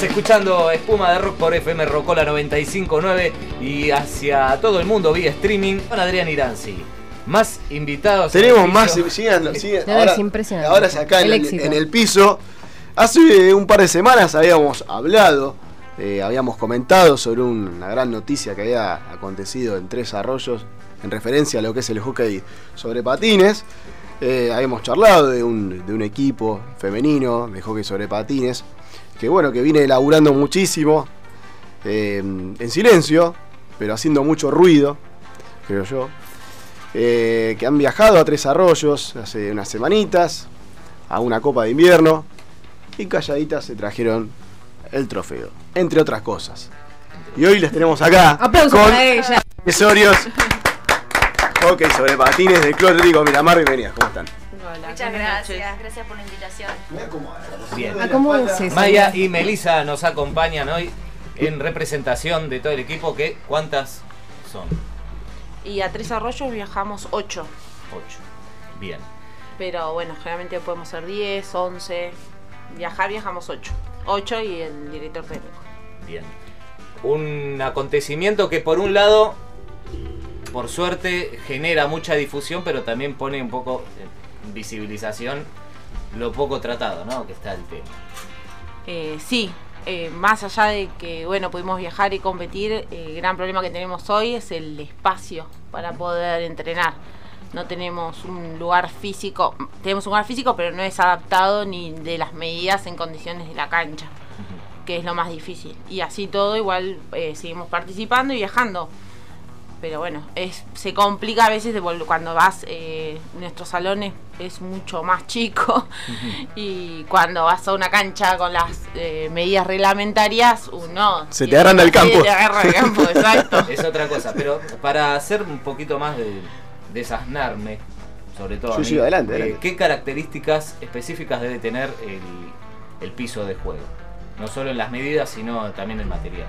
Estás escuchando Espuma de Rock por FM Rocola 959 y hacia todo el mundo vía streaming con Adrián Iranzi. Más invitados. Tenemos más, sigan, sigan. Ahora, ahora acá en el, en el, piso. Hace un par de semanas habíamos hablado, eh, habíamos comentado sobre una gran noticia que había acontecido en Tres Arroyos en referencia a lo que es el hockey sobre patines. Eh, habíamos charlado de un, de un equipo femenino de hockey sobre patines que bueno, que viene elaborando muchísimo, eh, en silencio, pero haciendo mucho ruido, creo yo. Eh, que han viajado a Tres Arroyos hace unas semanitas, a una Copa de Invierno, y calladitas se trajeron el trofeo, entre otras cosas. Y hoy les tenemos acá Aplausos con accesorios, hockey sobre patines de Club Miramar. Bienvenidas, ¿cómo están? Muchas gracias, gracias por la invitación. Bien. Maya y Melisa nos acompañan hoy en representación de todo el equipo. Que, ¿Cuántas son? Y a Tres Arroyos viajamos 8. 8. Bien. Pero bueno, generalmente podemos ser 10, 11. Viajar viajamos 8. 8 y el director técnico. Bien. Un acontecimiento que por un lado, por suerte, genera mucha difusión, pero también pone un poco visibilización lo poco tratado, ¿no? Que está el tema. Eh, sí, eh, más allá de que, bueno, pudimos viajar y competir, el gran problema que tenemos hoy es el espacio para poder entrenar. No tenemos un lugar físico, tenemos un lugar físico, pero no es adaptado ni de las medidas en condiciones de la cancha, que es lo más difícil. Y así todo, igual eh, seguimos participando y viajando pero bueno, es, se complica a veces de cuando vas, eh, nuestro salón es, mucho más chico y cuando vas a una cancha con las eh, medidas reglamentarias, uno... Se te agarran del campo. Te agarra el campo, exacto. Es otra cosa, pero para hacer un poquito más de desasnarme, sobre todo, adelante, eh, ¿qué características específicas debe tener el, el piso de juego? No solo en las medidas, sino también en el material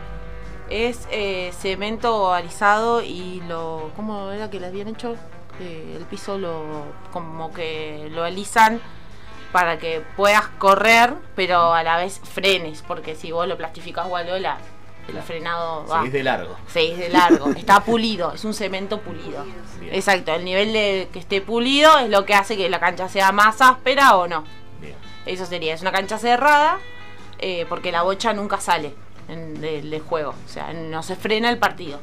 es eh, cemento alisado y lo. ¿Cómo era que le habían hecho? Eh, el piso lo. como que lo alisan para que puedas correr, pero a la vez frenes, porque si vos lo plastificás la el frenado va. Seguís de largo. Seguís de largo. Está pulido, es un cemento pulido. Exacto, el nivel de que esté pulido es lo que hace que la cancha sea más áspera o no. Eso sería, es una cancha cerrada, eh, porque la bocha nunca sale en, de, juego. O sea, no se frena el partido.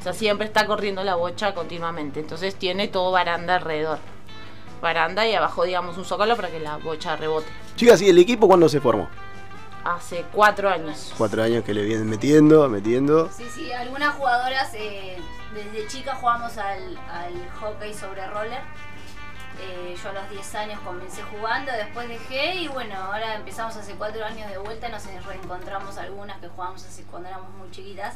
O sea, siempre está corriendo la bocha continuamente. Entonces tiene todo baranda alrededor. Baranda y abajo, digamos, un zócalo para que la bocha rebote. Chicas, ¿y el equipo cuándo se formó? Hace cuatro años. Cuatro años que le vienen metiendo, metiendo. Sí, sí, algunas jugadoras eh, desde chicas jugamos al, al hockey sobre roller eh, yo a los 10 años comencé jugando, después dejé y bueno, ahora empezamos hace 4 años de vuelta, nos reencontramos algunas que jugamos así cuando éramos muy chiquitas,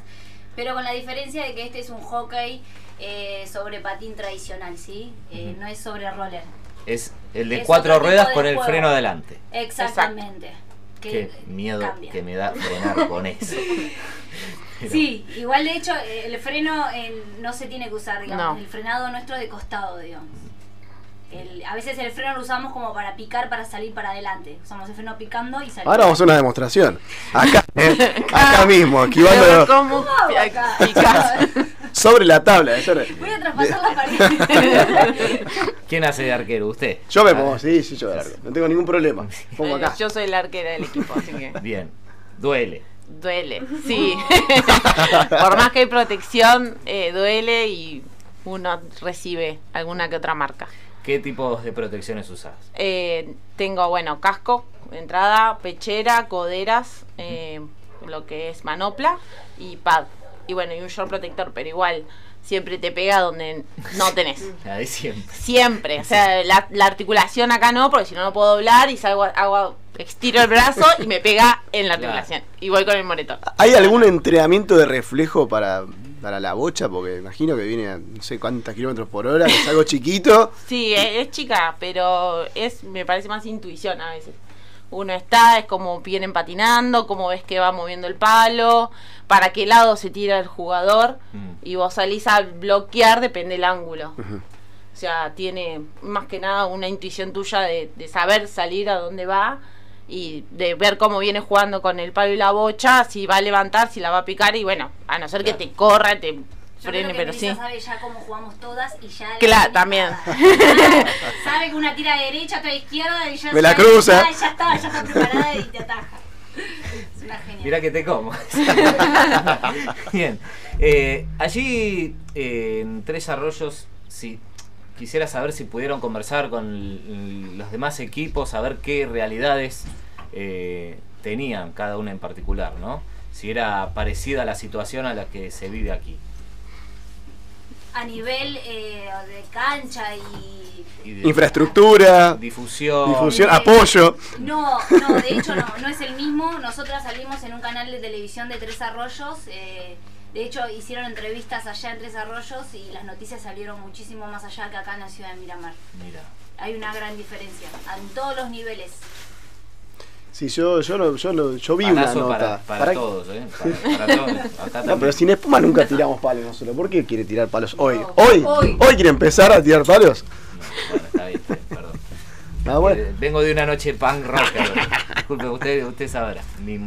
pero con la diferencia de que este es un hockey eh, sobre patín tradicional, ¿sí? Eh, no es sobre roller. Es el de cuatro ruedas con el freno adelante. Exactamente. Qué miedo que me da frenar con eso. Sí, igual de hecho el freno no se tiene que usar, digamos, el frenado nuestro de costado, digamos a veces el freno lo usamos como para picar, para salir para adelante. Usamos el freno picando y salimos. Ahora vamos a una demostración. Acá, eh, acá mismo, esquivando. ¿Cómo Sobre la tabla. Voy a traspasar la pared. ¿Quién hace de arquero? ¿Usted? Yo me pongo, sí, sí, yo de arquero. No tengo ningún problema. Pongo acá. Yo soy la arquera del equipo, así que. Bien. Duele. Duele, sí. Por más que hay protección, eh, duele y uno recibe alguna que otra marca. ¿Qué tipos de protecciones usas? Eh, tengo, bueno, casco, entrada, pechera, coderas, eh, lo que es manopla y pad. Y bueno, y un short protector, pero igual siempre te pega donde no tenés. siempre. Siempre. O sea, la, articulación acá no, porque si no, no puedo doblar y salgo, hago, estiro el brazo y me pega en la articulación. Y voy con el monitor. ¿Hay algún entrenamiento de reflejo para para la bocha, porque imagino que viene a no sé cuántos kilómetros por hora, es algo chiquito. Sí, es, chica, pero es me parece más intuición a veces. Uno está, es como vienen patinando, como ves que va moviendo el palo, para qué lado se tira el jugador, mm. y vos salís a bloquear, depende del ángulo. O sea, tiene más que nada una intuición tuya de, de saber salir a dónde va y de ver cómo viene jugando con el palo y la bocha, si va a levantar, si la va a picar y bueno, a no ser que te corra, te frene, pero sí. sabe ya cómo jugamos todas y ya. Claro, también. sabe que una tira derecha, otra izquierda y ya. Me la cruza. Ya, está, ya está preparada y te ataja. Es una genial. Mirá que te como. Bien. Eh, allí eh, en Tres Arroyos, sí, quisiera saber si pudieron conversar con los demás equipos, a ver qué realidades eh, tenían cada una en particular, ¿no? Si era parecida la situación a la que se vive aquí. A nivel eh, de cancha y... Infraestructura, difusión, difusión apoyo. No, no, de hecho no, no es el mismo. Nosotras salimos en un canal de televisión de Tres Arroyos. Eh, de hecho, hicieron entrevistas allá en Tres Arroyos y las noticias salieron muchísimo más allá que acá en la ciudad de Miramar. Mira. Hay una gran diferencia en todos los niveles. Sí, yo, yo, yo, yo vi una nota. Para, todos, ¿eh? Para, todos. no, pero sin espuma nunca tiramos palos nosotros. ¿Por qué quiere tirar palos hoy? ¿Hoy? ¿Hoy? quiere empezar a tirar palos? No, bueno, está bien, perdón. Ah, bueno. Eh, vengo de una noche punk rock. Disculpe, usted, usted sabrá mi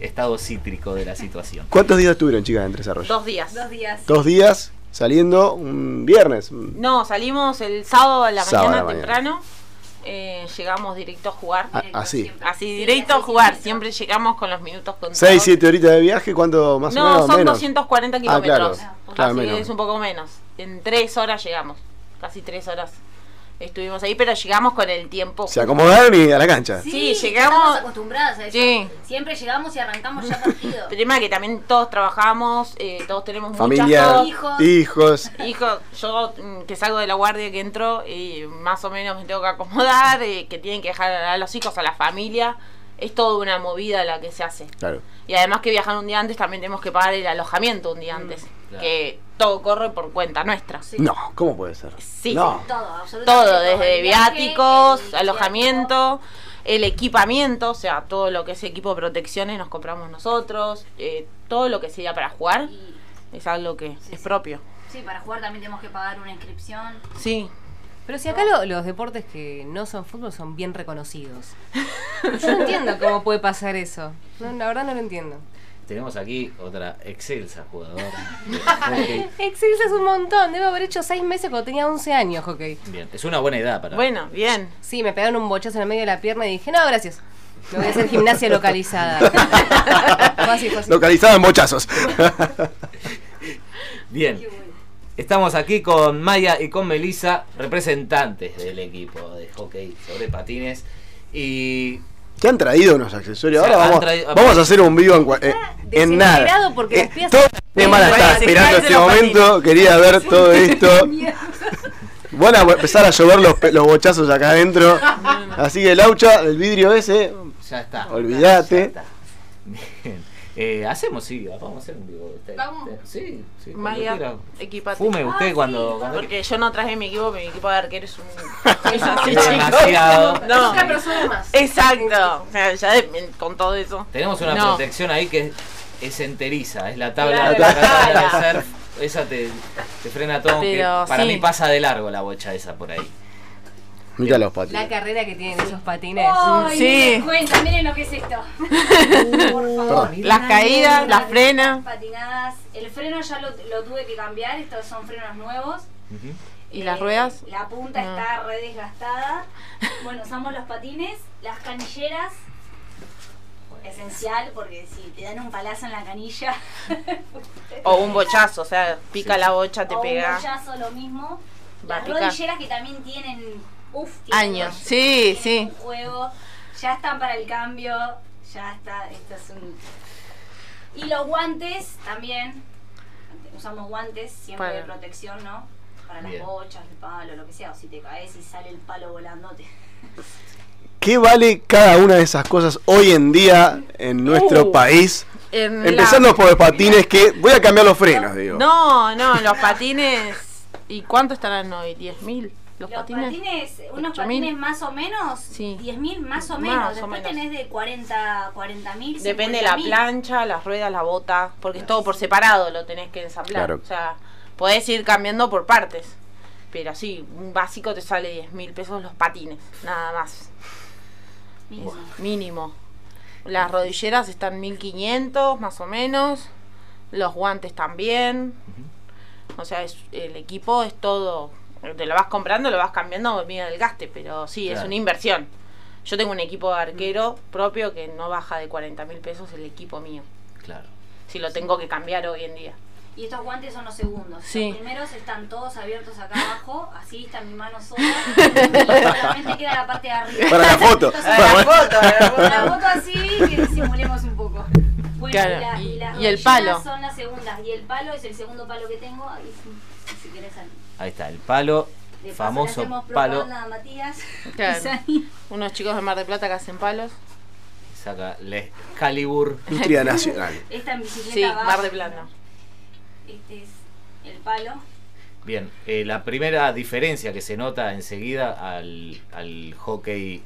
estado cítrico de la situación. ¿Cuántos días estuvieron, chicas, en Desarrollo? Dos días. Dos días. Dos días saliendo un viernes. No, salimos el sábado a la mañana temprano. Eh, llegamos directo a jugar. Ah, así. Así, directo a jugar. Siempre llegamos con los minutos contados. 6, 7 horitas de viaje, ¿cuánto más o menos? No, son 240 kilómetros. Ah, claro. así es un poco menos. En 3 horas llegamos. Casi 3 horas estuvimos ahí, pero llegamos con el tiempo. Se acomodaron y a la cancha. Sí, llegamos. Estamos acostumbradas a eso. Sí. Siempre llegamos y arrancamos ya partido. Tema que también todos trabajamos, eh, todos tenemos Familia, hijos. Hijos. Hijos. Yo mm, que salgo de la guardia que entro y más o menos me tengo que acomodar, eh, que tienen que dejar a los hijos, a la familia. Es toda una movida la que se hace. Claro. Y además que viajan un día antes, también tenemos que pagar el alojamiento un día mm, antes. Que todo corre por cuenta nuestra. No, ¿cómo puede ser? Sí, todo, absolutamente. Todo, desde viáticos, alojamiento, el equipamiento, o sea, todo lo que es equipo de protecciones nos compramos nosotros, eh, todo lo que sea para jugar es algo que es propio. Sí, para jugar también tenemos que pagar una inscripción. Sí. Pero si acá los deportes que no son fútbol son bien reconocidos. Yo no entiendo cómo puede pasar eso. la verdad no lo entiendo. Tenemos aquí otra excelsa jugadora. excelsa es un montón. Debo haber hecho seis meses cuando tenía 11 años hockey. Bien, es una buena edad para. Bueno, bien. Sí, me pegaron un bochazo en el medio de la pierna y dije, no, gracias. Me voy a hacer gimnasia localizada. Localizada en bochazos. bien. Estamos aquí con Maya y con Melissa, representantes del equipo de hockey sobre patines. Y te han traído unos accesorios. Ahora vamos, a hacer un vivo en, eh, en nada. porque eh, toda la semana estaba esperando este momento. Quería ver todo esto. Van a empezar a llover los, los bochazos acá adentro. Así que, Laucha, el vidrio ese. Ya está. Olvídate. Bien. Eh, hacemos, sí, vamos a hacer un vivo. ¿Vamos? Sí, sí. Maya, Fume usted ah, cuando, Porque yo no traje mi equipo, mi equipo de arquero es un. es demasiado. No. Exacto. Ya con todo eso. Tenemos una protección ahí que es enteriza, es la tabla, la tabla de surf. Esa te, te frena todo. para mí pasa de largo la bocha esa por ahí. Mira los patines. La carrera que tienen esos patines. sí. Cuenta, miren lo que es esto. por favor. Las caídas, las frenas. Patinadas. El freno ya lo, lo, tuve que cambiar. Estos son frenos nuevos. ¿Y las ruedas? La punta está re desgastada. Bueno, usamos los patines, las canilleras. Esencial porque si te dan un palazo en la canilla. o un bochazo, o sea, pica la bocha, te pega. Un bochazo, lo mismo. Las rodilleras que también tienen uf, años. Sí, sí. juego, ya están para el cambio, ya está, esto es un... Y los guantes también, usamos guantes siempre de protección, ¿no? Para las bochas, el palo, lo que sea, o si te caes y sale el palo volándote. ¿Qué vale cada una de esas cosas hoy en día en nuestro uh, país? Empezando por los patines, que voy a cambiar los frenos, digo. No, no, los patines. ¿Y cuánto estarán hoy? ¿10 Los, patines, unos patines más o menos, sí. 10.000 más o menos. Después tenés de 40 mil. Depende de la plancha, las ruedas, la bota, porque es todo por separado, lo tenés que ensamblar. O sea, podés ir cambiando por partes. Pero sí, un básico te sale 10 mil pesos los patines, nada más. Mínimo. Las rodilleras están 1500 más o menos. Los guantes también. O sea, es, el equipo es todo. Te lo vas comprando, lo vas cambiando, mira el gaste, pero sí, es una inversión. Yo tengo un equipo de arquero propio que no baja de 40 mil pesos el equipo mío. Claro. Si lo tengo que cambiar hoy en día. Y estos guantes son los segundos. Sí. Los primeros están todos abiertos acá abajo, así está mi mano sola. y solamente queda la parte de arriba. Para la foto. para la foto, la foto. así que disimulemos un poco. Bueno, y, las y el palo. son las segundas. Y el palo es el segundo palo que tengo. Ahí, si, querés Ahí está, el palo. De famoso palo. A Matías Unos chicos de Mar de Plata que hacen palos. Saca la Excalibur. Industria Nacional. Esta en bicicleta Sí, Mar de Plata este es el palo. Bien, eh, la primera diferencia que se nota enseguida al, al hockey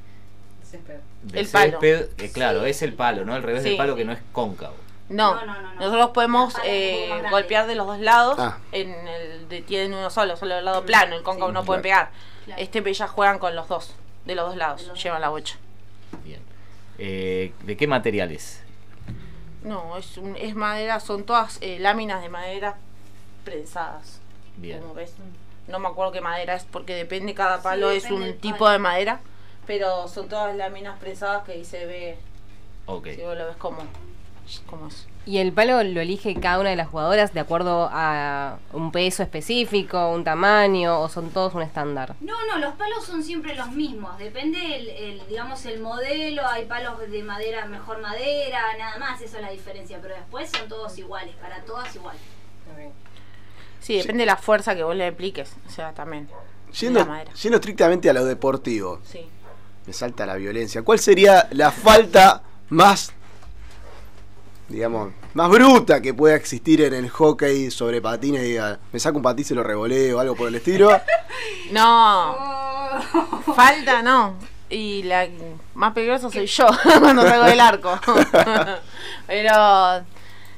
de el césped, eh, claro, es el palo, ¿no? El revés del palo que no es cóncavo. No, nosotros podemos eh, golpear de los dos lados. Ah. En el de, tienen uno solo, solo el lado plano, el cóncavo no pueden pegar. Este ya juegan con los dos, de los dos lados, llevan la bocha. Bien. ¿De qué materiales? No, es, un, es madera, son todas eh, láminas de madera prensadas. Bien. Como ves. No me acuerdo qué madera es porque depende, cada palo es un tipo de madera, pero son todas láminas prensadas que ahí se ve. Ok. Si vos lo ves como, como. ¿Y el palo lo elige cada una de las jugadoras de acuerdo a un peso específico, un tamaño o son todos un estándar? No, no, los palos son siempre los mismos. Depende, el, digamos, el modelo. Hay palos de madera, mejor madera, nada más. Eso es la diferencia. Pero después son todos iguales, para todas iguales. Sí, depende de la fuerza que vos le apliques. O sea, también. Yendo, yendo estrictamente a lo deportivo. Sí. Me salta la violencia. ¿Cuál sería la falta más digamos, más bruta que pueda existir en el hockey sobre patines y diga, me saco un patín y se lo revoleo o algo por el estilo. No, falta no. Y la más peligrosa soy yo cuando salgo del arco. Pero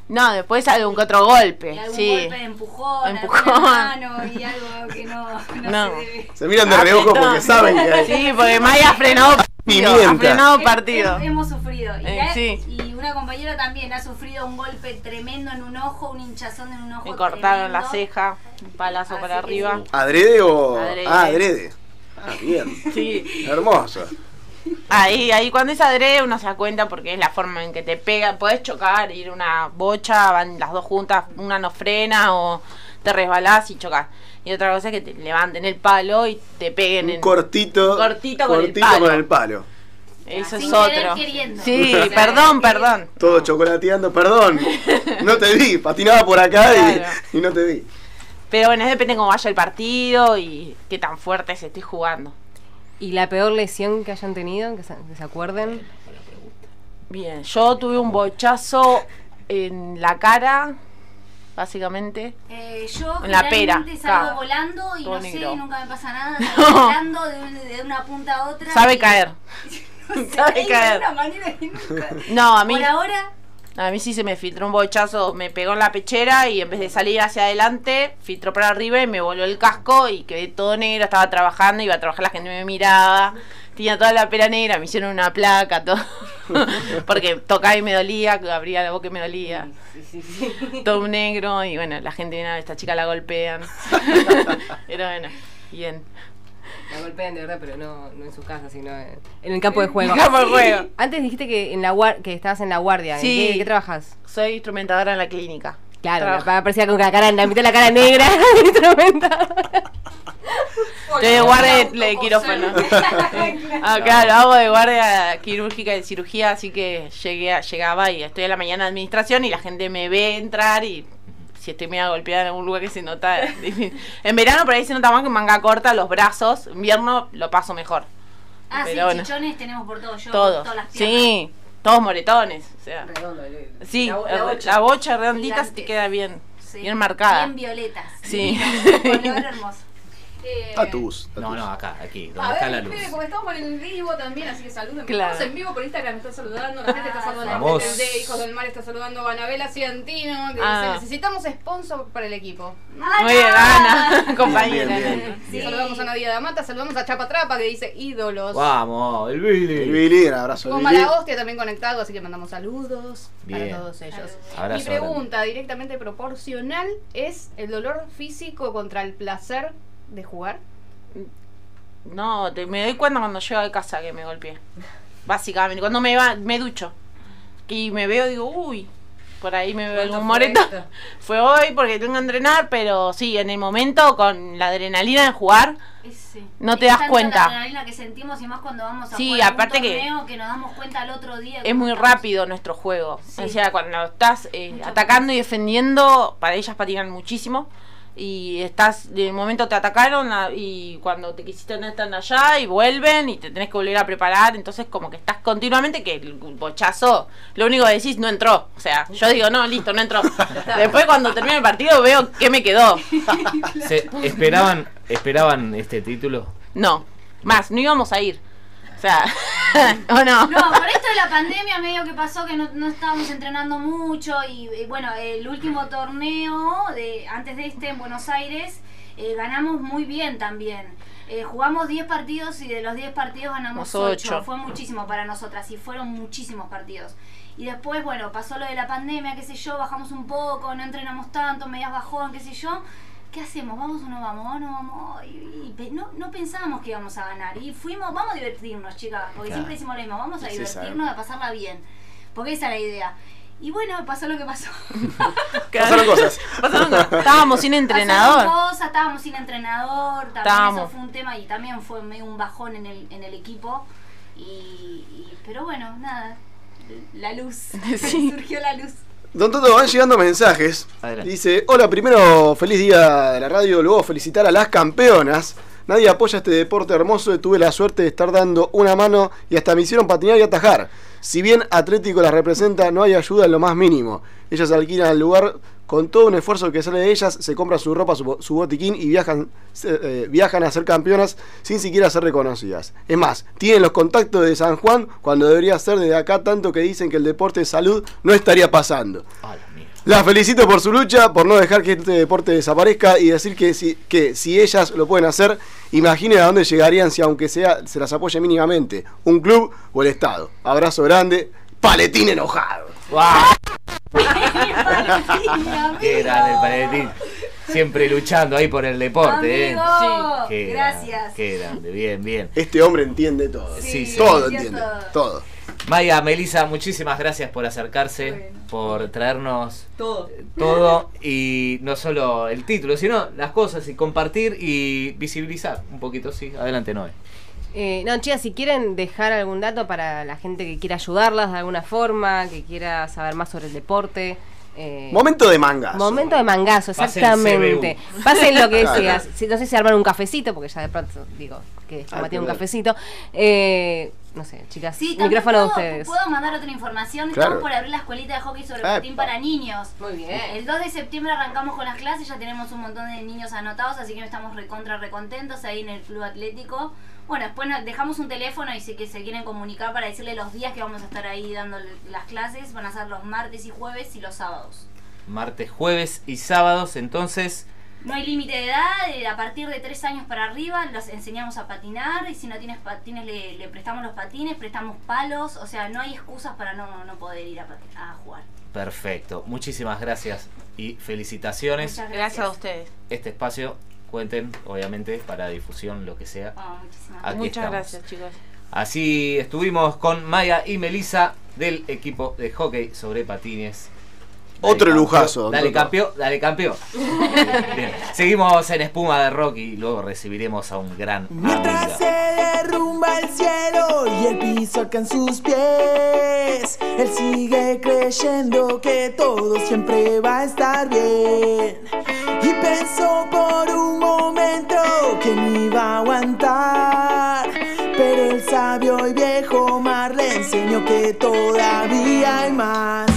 no, después algún que otro golpe. Y algún sí. golpe de empujón, empujón. Mano y algo que no, no, Se, debe. se miran de reojo porque saben que hay. Sí, porque Maya frenó Pimienta. Ha frenado partido. hemos sufrido. Y, eh, sí. y, una compañera también ha sufrido un golpe tremendo en un ojo, un hinchazón en un ojo. Me cortaron la ceja, un palazo para arriba. ¿Adrede o.? Ah, adrede. Ah, bien. Sí. Hermoso. Ahí, ahí cuando es adrede uno se da cuenta porque es la forma en que te pega. Podés chocar, ir una bocha, van las dos juntas, una no frena o te resbalás y chocas. Y otra cosa es que te levanten el palo y te peguen un en cortito, cortito, con, el palo. con el palo. Eso es otro. Sí, perdón, perdón. Todo chocolateando, perdón. No te vi, patinaba por acá y, no te vi. Pero bueno, depende cómo vaya el partido y qué tan fuerte se esté jugando. ¿Y la peor lesión que hayan tenido, que se, acuerden? Bien, yo tuve un bochazo en la cara, básicamente. Eh, yo en la pera. salgo volando y no sé, nunca me pasa nada. Salgo volando de, una punta a otra. Sabe caer. no Sabe caer. A mí. Por ahora a mí sí se me filtró un bochazo, me pegó en la pechera y en vez de salir hacia adelante, filtró para arriba y me voló el casco y quedé todo negro, estaba trabajando, iba a trabajar, la gente me miraba, tenía toda la pera negra, me hicieron una placa, todo. Porque tocaba y me dolía, abría la boca y me dolía. Todo negro y bueno, la gente viene, esta chica la golpean. Pero bueno, bien. La golpean de verdad, pero no, no en su casa, sino en, el campo de juego. campo de juego. Antes dijiste que en la que estabas en la guardia. Sí. ¿En qué, trabajas? Soy instrumentadora en la clínica. Claro, parecía con la cara, la mitad de la cara negra, instrumentadora. Estoy de guardia de quirófano. ah, claro, hago de guardia quirúrgica de cirugía, así que llegué, llegaba y estoy en la mañana de administración y la gente me ve entrar y si estoy media golpeada en algún lugar que se nota. en verano por ahí se nota más que manga corta, los brazos. En invierno lo paso mejor. Ah, Pero sí, chichones tenemos por todo. Yo todos. Todas las sí, todos moretones. O sea, sí, la, bocha. redondita se te queda bien. Bien marcada. Bien violetas. Sí. color hermoso. Eh, tatus, No, no, acá, aquí, donde está la luz. porque estamos en vivo también, así que saluden. Claro. Estamos en vivo por Instagram, me están saludando, la gente está saludando. El de Hijos del Mar está saludando a Anabela Ciantino, que ah. dice, necesitamos sponsor para el equipo. Muy bien, Ana, compañera. Sí. Saludamos a Nadia Damata, saludamos a Chapa Trapa que dice ídolos. Vamos, el Billy. El Billy, un abrazo. Con Mala Hostia también conectado, así que mandamos saludos para todos ellos. Mi pregunta directamente proporcional es el dolor físico contra el placer de jugar. No, me doy cuenta cuando llego a casa que me golpeé. Básicamente, cuando me va, me ducho. Y me veo, digo, uy, por ahí me veo algún moreto. Fue, hoy porque tengo que entrenar, pero sí, en el momento con la adrenalina de jugar, no te das cuenta. La adrenalina que sentimos y más cuando vamos a sí, jugar aparte que, que nos damos cuenta al otro día. Es muy rápido nuestro juego. O sea, cuando estás eh, atacando y defendiendo, para ellas patinan muchísimo y estás, de momento te atacaron y cuando te quisiste no están allá y vuelven y te tenés que volver a preparar, entonces como que estás continuamente que el bochazo, lo único que decís no entró, o sea, yo digo no, listo, no entró. Después cuando termine el partido veo qué me quedó. esperaban, esperaban este título? No, más, no íbamos a ir. O sea, ¿o no? No, por esto de la pandemia medio que pasó que no, estábamos entrenando mucho y, bueno, el último torneo de antes de este en Buenos Aires eh, ganamos muy bien también. Eh, jugamos 10 partidos y de los 10 partidos ganamos 8. Fue muchísimo para nosotras y fueron muchísimos partidos. Y después, bueno, pasó lo de la pandemia, qué sé yo, bajamos un poco, no entrenamos tanto, medias bajón, qué sé yo. ¿Qué hacemos? ¿Vamos o no vamos? No vamos. Y, no, no pensábamos que íbamos a ganar. Y fuimos, vamos a divertirnos, chicas. Porque siempre decimos lo mismo, vamos a divertirnos, a pasarla bien. Porque esa es la idea. Y bueno, pasó lo que pasó. Pasaron cosas. Estábamos sin entrenador. Pasaron cosas, estábamos sin entrenador. También eso fue un tema y también fue medio un bajón en el, en el equipo. Y, pero bueno, nada. La luz. Surgió la luz. Don Toto, van llegando mensajes. Dice, hola, primero feliz día de la radio, luego felicitar a las campeonas. Nadie apoya este deporte hermoso tuve la suerte de estar dando una mano y hasta me hicieron patinar y atajar. Si bien Atlético las representa, no hay ayuda en lo más mínimo. Ellas alquilan el lugar con todo un esfuerzo que sale de ellas, se compra su ropa, su, botiquín y viajan, eh, viajan a ser campeonas sin siquiera ser reconocidas. Es más, tienen los contactos de San Juan cuando debería ser desde acá, tanto que dicen que el deporte de salud no estaría pasando. La felicito por su lucha, por no dejar que este deporte desaparezca y decir que si, que si ellas lo pueden hacer, imaginen a dónde llegarían si aunque sea se las apoye mínimamente, un club o el Estado. Abrazo grande, paletín enojado. Qué grande el paletín. Siempre luchando ahí por el deporte, ¿eh? Sí. Gracias. qué grande, bien, bien. Este hombre entiende todo. Sí, todo entiende, todo. Maya, Melisa, muchísimas gracias por acercarse, por traernos todo. todo y no solo el título, sino las cosas y compartir y visibilizar un poquito, sí. Adelante, Noé. Eh, no, chicas, si quieren dejar algún dato para la gente que quiera ayudarlas de alguna forma, que quiera saber más sobre el deporte. Eh, momento de mangazo. Momento de mangazo, exactamente. Pasen lo que decías. No sé si armar un cafecito, porque ya de pronto digo que ya ah, un cafecito. Eh, no sé, chicas, sí, micrófono de ustedes. Puedo mandar otra información. Estamos por abrir la escuelita de hockey sobre patín para niños. Muy bien. El 2 de septiembre arrancamos con las clases, ya tenemos un montón de niños anotados, así que estamos recontra recontentos ahí en el club atlético. Bueno, después dejamos un teléfono y si que se quieren comunicar para decirle los días que vamos a estar ahí dando las clases. Van a ser los martes y jueves y los sábados. Martes, jueves y sábados, entonces... No hay límite de edad, eh, a partir de tres años para arriba los enseñamos a patinar y si no tienes patines le, prestamos los patines, prestamos palos, o sea, no hay excusas para no, poder ir a, a jugar. Perfecto, muchísimas gracias y felicitaciones. Muchas gracias a ustedes. Este espacio cuenten, obviamente, para difusión, lo que sea. Oh, Muchas gracias, chicos. Así estuvimos con Maya y Melissa del equipo de hockey sobre patines. Otro lujazo. Dale campeón, dale campeón. Seguimos en espuma de rock y luego recibiremos a un gran Mientras se derrumba el cielo y el piso acá en sus pies, él sigue creyendo que todo siempre va a estar bien. Y pensó por un momento que no iba a aguantar. Pero el sabio y viejo mar le enseñó que todavía hay más.